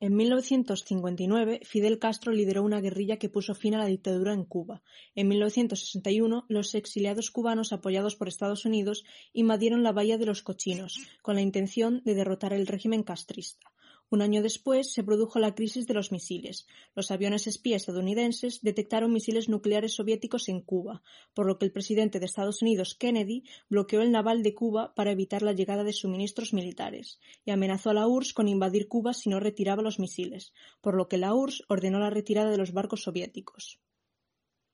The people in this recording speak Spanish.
En 1959, Fidel Castro lideró una guerrilla que puso fin a la dictadura en Cuba. En 1961, los exiliados cubanos apoyados por Estados Unidos invadieron la Bahía de los Cochinos, con la intención de derrotar el régimen castrista. Un año después se produjo la crisis de los misiles. Los aviones espía estadounidenses detectaron misiles nucleares soviéticos en Cuba, por lo que el presidente de Estados Unidos, Kennedy, bloqueó el naval de Cuba para evitar la llegada de suministros militares, y amenazó a la URSS con invadir Cuba si no retiraba los misiles, por lo que la URSS ordenó la retirada de los barcos soviéticos.